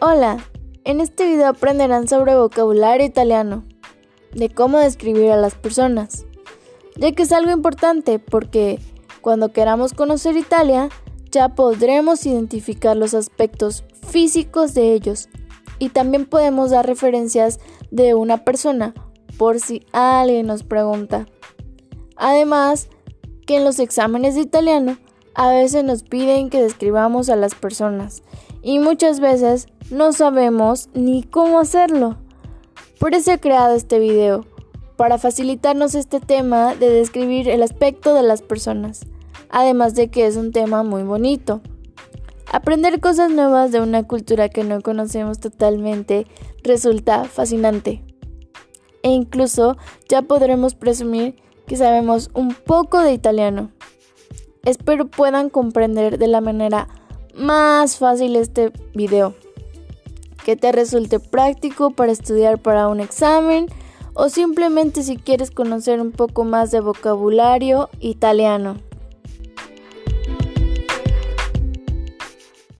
Hola, en este video aprenderán sobre vocabulario italiano, de cómo describir a las personas, ya que es algo importante porque cuando queramos conocer Italia ya podremos identificar los aspectos físicos de ellos y también podemos dar referencias de una persona por si alguien nos pregunta. Además, que en los exámenes de italiano a veces nos piden que describamos a las personas y muchas veces no sabemos ni cómo hacerlo. Por eso he creado este video, para facilitarnos este tema de describir el aspecto de las personas, además de que es un tema muy bonito. Aprender cosas nuevas de una cultura que no conocemos totalmente resulta fascinante. E incluso ya podremos presumir que sabemos un poco de italiano. Espero puedan comprender de la manera más fácil este video que te resulte práctico para estudiar para un examen o simplemente si quieres conocer un poco más de vocabulario italiano.